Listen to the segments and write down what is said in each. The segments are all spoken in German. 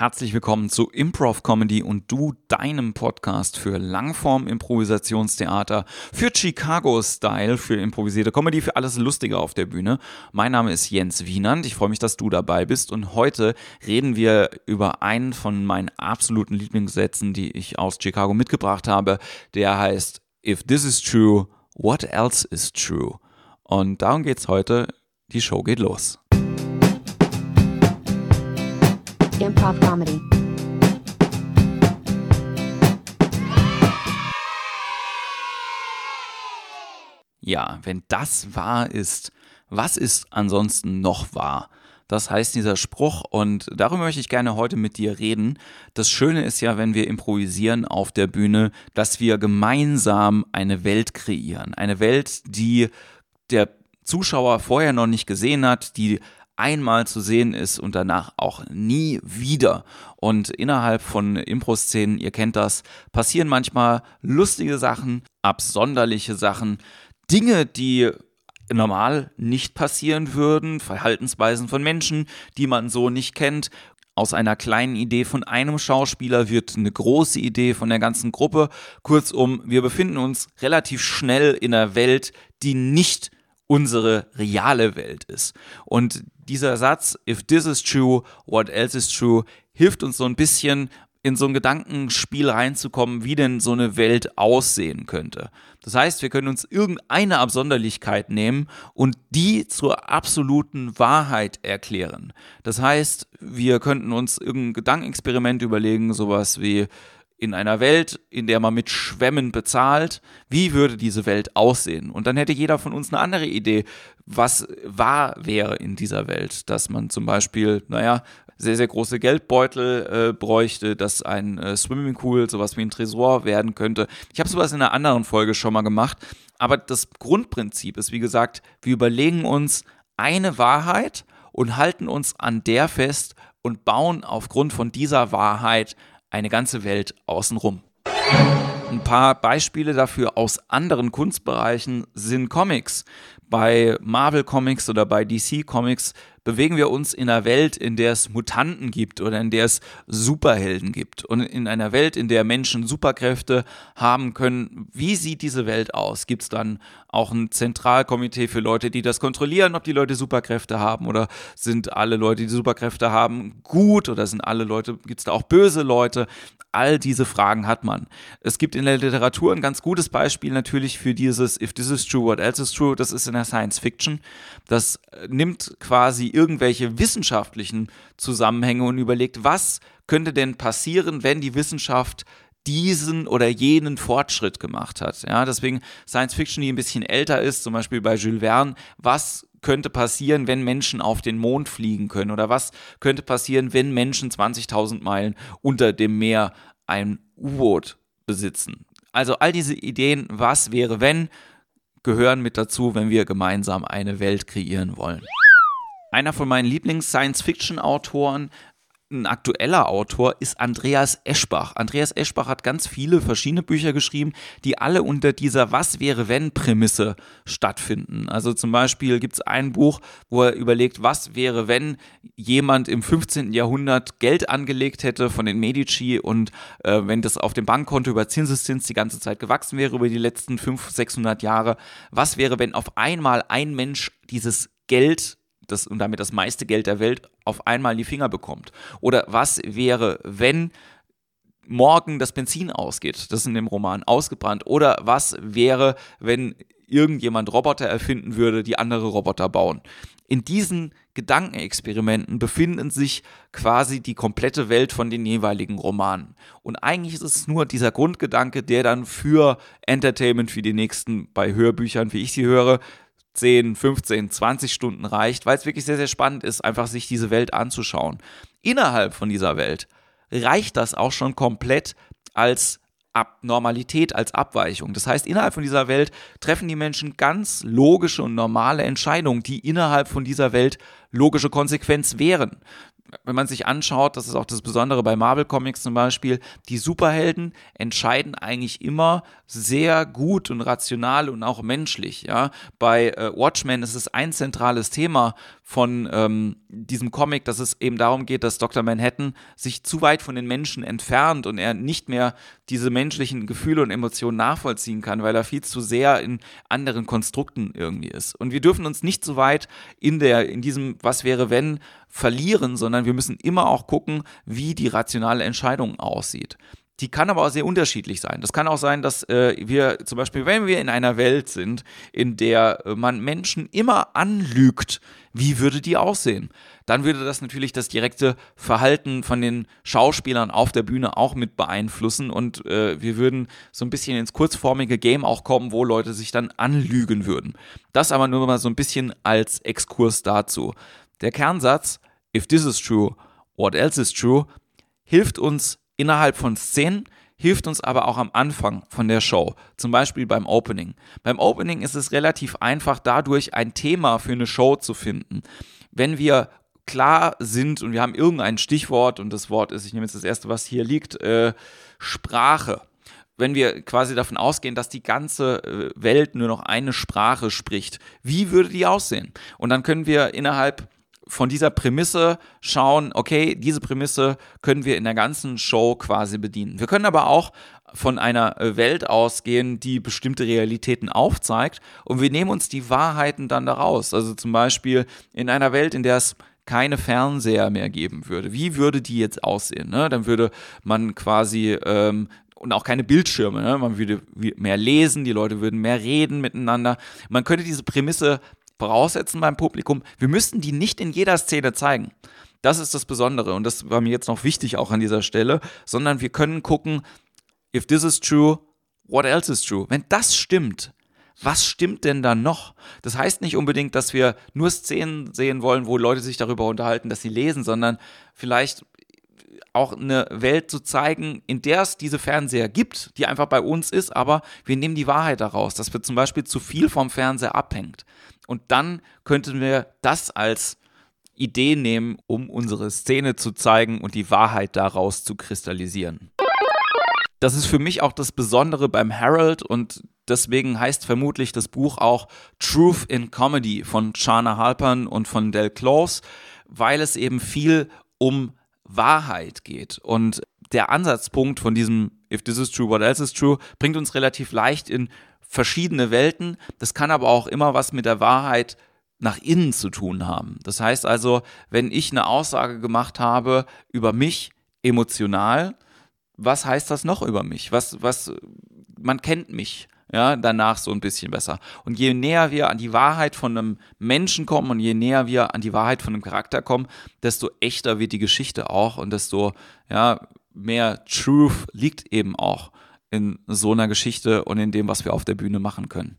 Herzlich willkommen zu Improv Comedy und du, deinem Podcast für Langform-Improvisationstheater, für Chicago-Style, für improvisierte Comedy, für alles Lustige auf der Bühne. Mein Name ist Jens Wienand. Ich freue mich, dass du dabei bist und heute reden wir über einen von meinen absoluten Lieblingssätzen, die ich aus Chicago mitgebracht habe. Der heißt If this is true, what else is true? Und darum geht's heute. Die Show geht los. Improv Comedy. Ja, wenn das wahr ist, was ist ansonsten noch wahr? Das heißt dieser Spruch und darüber möchte ich gerne heute mit dir reden. Das Schöne ist ja, wenn wir improvisieren auf der Bühne, dass wir gemeinsam eine Welt kreieren. Eine Welt, die der Zuschauer vorher noch nicht gesehen hat, die einmal zu sehen ist und danach auch nie wieder. Und innerhalb von Impro-Szenen, ihr kennt das, passieren manchmal lustige Sachen, absonderliche Sachen, Dinge, die normal nicht passieren würden, Verhaltensweisen von Menschen, die man so nicht kennt. Aus einer kleinen Idee von einem Schauspieler wird eine große Idee von der ganzen Gruppe. Kurzum, wir befinden uns relativ schnell in einer Welt, die nicht unsere reale Welt ist. Und dieser Satz, if this is true, what else is true, hilft uns so ein bisschen in so ein Gedankenspiel reinzukommen, wie denn so eine Welt aussehen könnte. Das heißt, wir können uns irgendeine Absonderlichkeit nehmen und die zur absoluten Wahrheit erklären. Das heißt, wir könnten uns irgendein Gedankenexperiment überlegen, sowas wie, in einer Welt, in der man mit Schwämmen bezahlt, wie würde diese Welt aussehen? Und dann hätte jeder von uns eine andere Idee, was wahr wäre in dieser Welt. Dass man zum Beispiel, naja, sehr, sehr große Geldbeutel äh, bräuchte, dass ein äh, Swimmingpool sowas wie ein Tresor werden könnte. Ich habe sowas in einer anderen Folge schon mal gemacht. Aber das Grundprinzip ist, wie gesagt, wir überlegen uns eine Wahrheit und halten uns an der fest und bauen aufgrund von dieser Wahrheit eine ganze Welt außenrum. Ein paar Beispiele dafür aus anderen Kunstbereichen sind Comics. Bei Marvel Comics oder bei DC Comics bewegen wir uns in einer Welt, in der es Mutanten gibt oder in der es Superhelden gibt und in einer Welt, in der Menschen Superkräfte haben können. Wie sieht diese Welt aus? Gibt es dann auch ein Zentralkomitee für Leute, die das kontrollieren, ob die Leute Superkräfte haben oder sind alle Leute, die Superkräfte haben, gut oder sind alle Leute, gibt es da auch böse Leute? All diese Fragen hat man. Es gibt in der Literatur ein ganz gutes Beispiel natürlich für dieses If this is true, what else is true? Das ist in der Science Fiction. Das nimmt quasi irgendwelche wissenschaftlichen Zusammenhänge und überlegt, was könnte denn passieren, wenn die Wissenschaft diesen oder jenen Fortschritt gemacht hat. Ja, deswegen Science Fiction, die ein bisschen älter ist, zum Beispiel bei Jules Verne, was könnte passieren, wenn Menschen auf den Mond fliegen können? Oder was könnte passieren, wenn Menschen 20.000 Meilen unter dem Meer ein U-Boot besitzen? Also all diese Ideen, was wäre, wenn, gehören mit dazu, wenn wir gemeinsam eine Welt kreieren wollen. Einer von meinen Lieblings-Science-Fiction-Autoren ein aktueller Autor ist Andreas Eschbach. Andreas Eschbach hat ganz viele verschiedene Bücher geschrieben, die alle unter dieser Was wäre wenn Prämisse stattfinden. Also zum Beispiel gibt es ein Buch, wo er überlegt, was wäre wenn jemand im 15. Jahrhundert Geld angelegt hätte von den Medici und äh, wenn das auf dem Bankkonto über Zinseszins die ganze Zeit gewachsen wäre über die letzten 500, 600 Jahre. Was wäre, wenn auf einmal ein Mensch dieses Geld das, und damit das meiste Geld der Welt auf einmal in die Finger bekommt? Oder was wäre, wenn morgen das Benzin ausgeht? Das ist in dem Roman ausgebrannt. Oder was wäre, wenn irgendjemand Roboter erfinden würde, die andere Roboter bauen? In diesen Gedankenexperimenten befinden sich quasi die komplette Welt von den jeweiligen Romanen. Und eigentlich ist es nur dieser Grundgedanke, der dann für Entertainment, für die nächsten, bei Hörbüchern, wie ich sie höre, 10, 15, 20 Stunden reicht, weil es wirklich sehr, sehr spannend ist, einfach sich diese Welt anzuschauen. Innerhalb von dieser Welt reicht das auch schon komplett als Abnormalität, als Abweichung. Das heißt, innerhalb von dieser Welt treffen die Menschen ganz logische und normale Entscheidungen, die innerhalb von dieser Welt logische Konsequenz wären wenn man sich anschaut, das ist auch das Besondere bei Marvel Comics zum Beispiel, die Superhelden entscheiden eigentlich immer sehr gut und rational und auch menschlich. Ja? Bei äh, Watchmen ist es ein zentrales Thema von ähm, diesem Comic, dass es eben darum geht, dass Dr. Manhattan sich zu weit von den Menschen entfernt und er nicht mehr diese menschlichen Gefühle und Emotionen nachvollziehen kann, weil er viel zu sehr in anderen Konstrukten irgendwie ist. Und wir dürfen uns nicht so weit in der, in diesem Was wäre wenn verlieren, sondern wir müssen immer auch gucken, wie die rationale Entscheidung aussieht. Die kann aber auch sehr unterschiedlich sein. Das kann auch sein, dass äh, wir zum Beispiel, wenn wir in einer Welt sind, in der äh, man Menschen immer anlügt, wie würde die aussehen? Dann würde das natürlich das direkte Verhalten von den Schauspielern auf der Bühne auch mit beeinflussen und äh, wir würden so ein bisschen ins kurzformige Game auch kommen, wo Leute sich dann anlügen würden. Das aber nur mal so ein bisschen als Exkurs dazu. Der Kernsatz, if this is true, what else is true, hilft uns innerhalb von Szenen, hilft uns aber auch am Anfang von der Show, zum Beispiel beim Opening. Beim Opening ist es relativ einfach, dadurch ein Thema für eine Show zu finden. Wenn wir klar sind und wir haben irgendein Stichwort und das Wort ist, ich nehme jetzt das erste, was hier liegt, äh, Sprache. Wenn wir quasi davon ausgehen, dass die ganze äh, Welt nur noch eine Sprache spricht, wie würde die aussehen? Und dann können wir innerhalb von dieser Prämisse schauen, okay, diese Prämisse können wir in der ganzen Show quasi bedienen. Wir können aber auch von einer äh, Welt ausgehen, die bestimmte Realitäten aufzeigt und wir nehmen uns die Wahrheiten dann daraus. Also zum Beispiel in einer Welt, in der es keine Fernseher mehr geben würde. Wie würde die jetzt aussehen? Ne? Dann würde man quasi ähm, und auch keine Bildschirme. Ne? Man würde mehr lesen, die Leute würden mehr reden miteinander. Man könnte diese Prämisse voraussetzen beim Publikum, wir müssten die nicht in jeder Szene zeigen. Das ist das Besondere und das war mir jetzt noch wichtig auch an dieser Stelle, sondern wir können gucken, if this is true, what else is true? Wenn das stimmt, was stimmt denn da noch? Das heißt nicht unbedingt, dass wir nur Szenen sehen wollen, wo Leute sich darüber unterhalten, dass sie lesen, sondern vielleicht auch eine Welt zu zeigen, in der es diese Fernseher gibt, die einfach bei uns ist, aber wir nehmen die Wahrheit daraus, dass wir zum Beispiel zu viel vom Fernseher abhängt. Und dann könnten wir das als Idee nehmen, um unsere Szene zu zeigen und die Wahrheit daraus zu kristallisieren. Das ist für mich auch das Besondere beim Herald und deswegen heißt vermutlich das Buch auch Truth in Comedy von Shana Halpern und von Del Close, weil es eben viel um Wahrheit geht. Und der Ansatzpunkt von diesem If this is true, what else is true, bringt uns relativ leicht in verschiedene Welten. Das kann aber auch immer was mit der Wahrheit nach innen zu tun haben. Das heißt also, wenn ich eine Aussage gemacht habe über mich emotional, was heißt das noch über mich? Was, was, man kennt mich ja, danach so ein bisschen besser. Und je näher wir an die Wahrheit von einem Menschen kommen und je näher wir an die Wahrheit von einem Charakter kommen, desto echter wird die Geschichte auch und desto, ja, mehr Truth liegt eben auch in so einer Geschichte und in dem, was wir auf der Bühne machen können.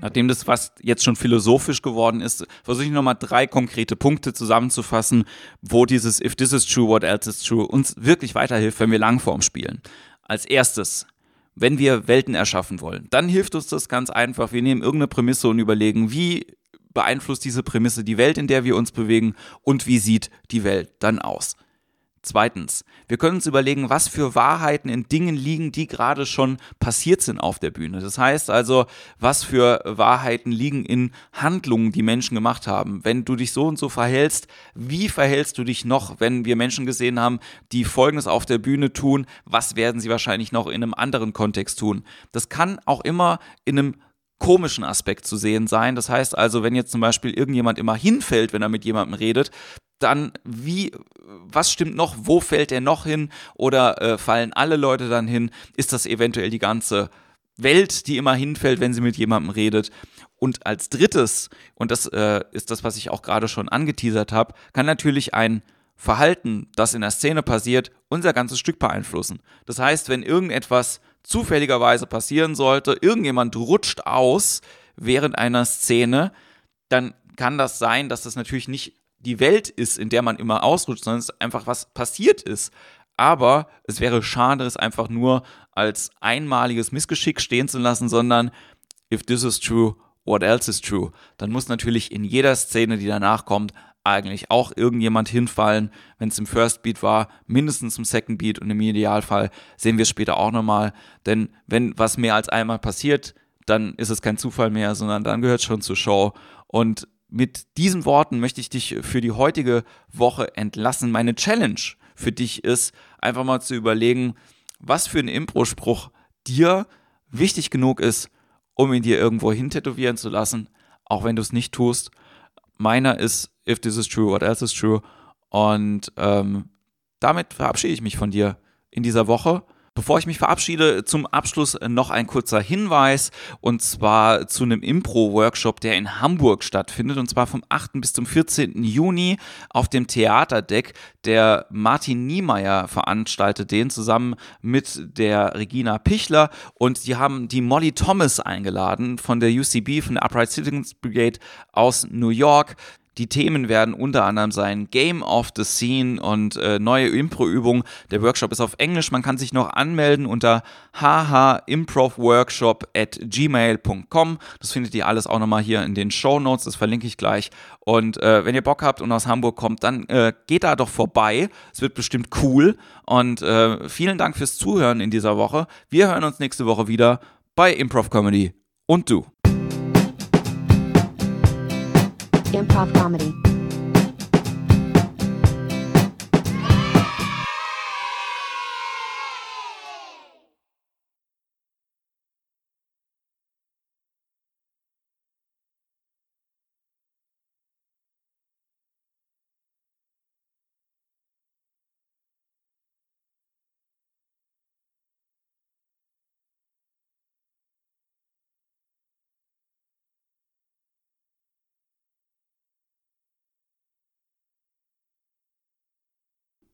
Nachdem das fast jetzt schon philosophisch geworden ist, versuche ich nochmal drei konkrete Punkte zusammenzufassen, wo dieses If this is true, what else is true uns wirklich weiterhilft, wenn wir Langform spielen. Als erstes, wenn wir Welten erschaffen wollen, dann hilft uns das ganz einfach. Wir nehmen irgendeine Prämisse und überlegen, wie beeinflusst diese Prämisse die Welt, in der wir uns bewegen und wie sieht die Welt dann aus. Zweitens, wir können uns überlegen, was für Wahrheiten in Dingen liegen, die gerade schon passiert sind auf der Bühne. Das heißt also, was für Wahrheiten liegen in Handlungen, die Menschen gemacht haben. Wenn du dich so und so verhältst, wie verhältst du dich noch, wenn wir Menschen gesehen haben, die Folgendes auf der Bühne tun, was werden sie wahrscheinlich noch in einem anderen Kontext tun? Das kann auch immer in einem komischen Aspekt zu sehen sein. Das heißt also, wenn jetzt zum Beispiel irgendjemand immer hinfällt, wenn er mit jemandem redet, dann wie, was stimmt noch, wo fällt er noch hin oder äh, fallen alle Leute dann hin? Ist das eventuell die ganze Welt, die immer hinfällt, wenn sie mit jemandem redet? Und als drittes, und das äh, ist das, was ich auch gerade schon angeteasert habe, kann natürlich ein Verhalten, das in der Szene passiert, unser ganzes Stück beeinflussen. Das heißt, wenn irgendetwas zufälligerweise passieren sollte, irgendjemand rutscht aus während einer Szene, dann kann das sein, dass das natürlich nicht die Welt ist, in der man immer ausrutscht, sondern es ist einfach was passiert ist. Aber es wäre schade, es einfach nur als einmaliges Missgeschick stehen zu lassen, sondern if this is true, what else is true? Dann muss natürlich in jeder Szene, die danach kommt, eigentlich auch irgendjemand hinfallen, wenn es im First Beat war, mindestens im Second Beat und im Idealfall sehen wir es später auch nochmal. Denn wenn was mehr als einmal passiert, dann ist es kein Zufall mehr, sondern dann gehört es schon zur Show. Und mit diesen Worten möchte ich dich für die heutige Woche entlassen. Meine Challenge für dich ist, einfach mal zu überlegen, was für ein Impro-Spruch dir wichtig genug ist, um ihn dir irgendwo hintätowieren zu lassen, auch wenn du es nicht tust. Meiner ist, if this is true, what else is true? Und ähm, damit verabschiede ich mich von dir in dieser Woche. Bevor ich mich verabschiede, zum Abschluss noch ein kurzer Hinweis und zwar zu einem Impro-Workshop, der in Hamburg stattfindet und zwar vom 8. bis zum 14. Juni auf dem Theaterdeck. Der Martin Niemeyer veranstaltet den zusammen mit der Regina Pichler und die haben die Molly Thomas eingeladen von der UCB, von der Upright Citizens Brigade aus New York. Die Themen werden unter anderem sein Game of the Scene und äh, neue Impro-Übungen. Der Workshop ist auf Englisch. Man kann sich noch anmelden unter hhimprovworkshop at gmail.com. Das findet ihr alles auch nochmal hier in den Show Notes. Das verlinke ich gleich. Und äh, wenn ihr Bock habt und aus Hamburg kommt, dann äh, geht da doch vorbei. Es wird bestimmt cool. Und äh, vielen Dank fürs Zuhören in dieser Woche. Wir hören uns nächste Woche wieder bei Improv Comedy und du. Improv Comedy.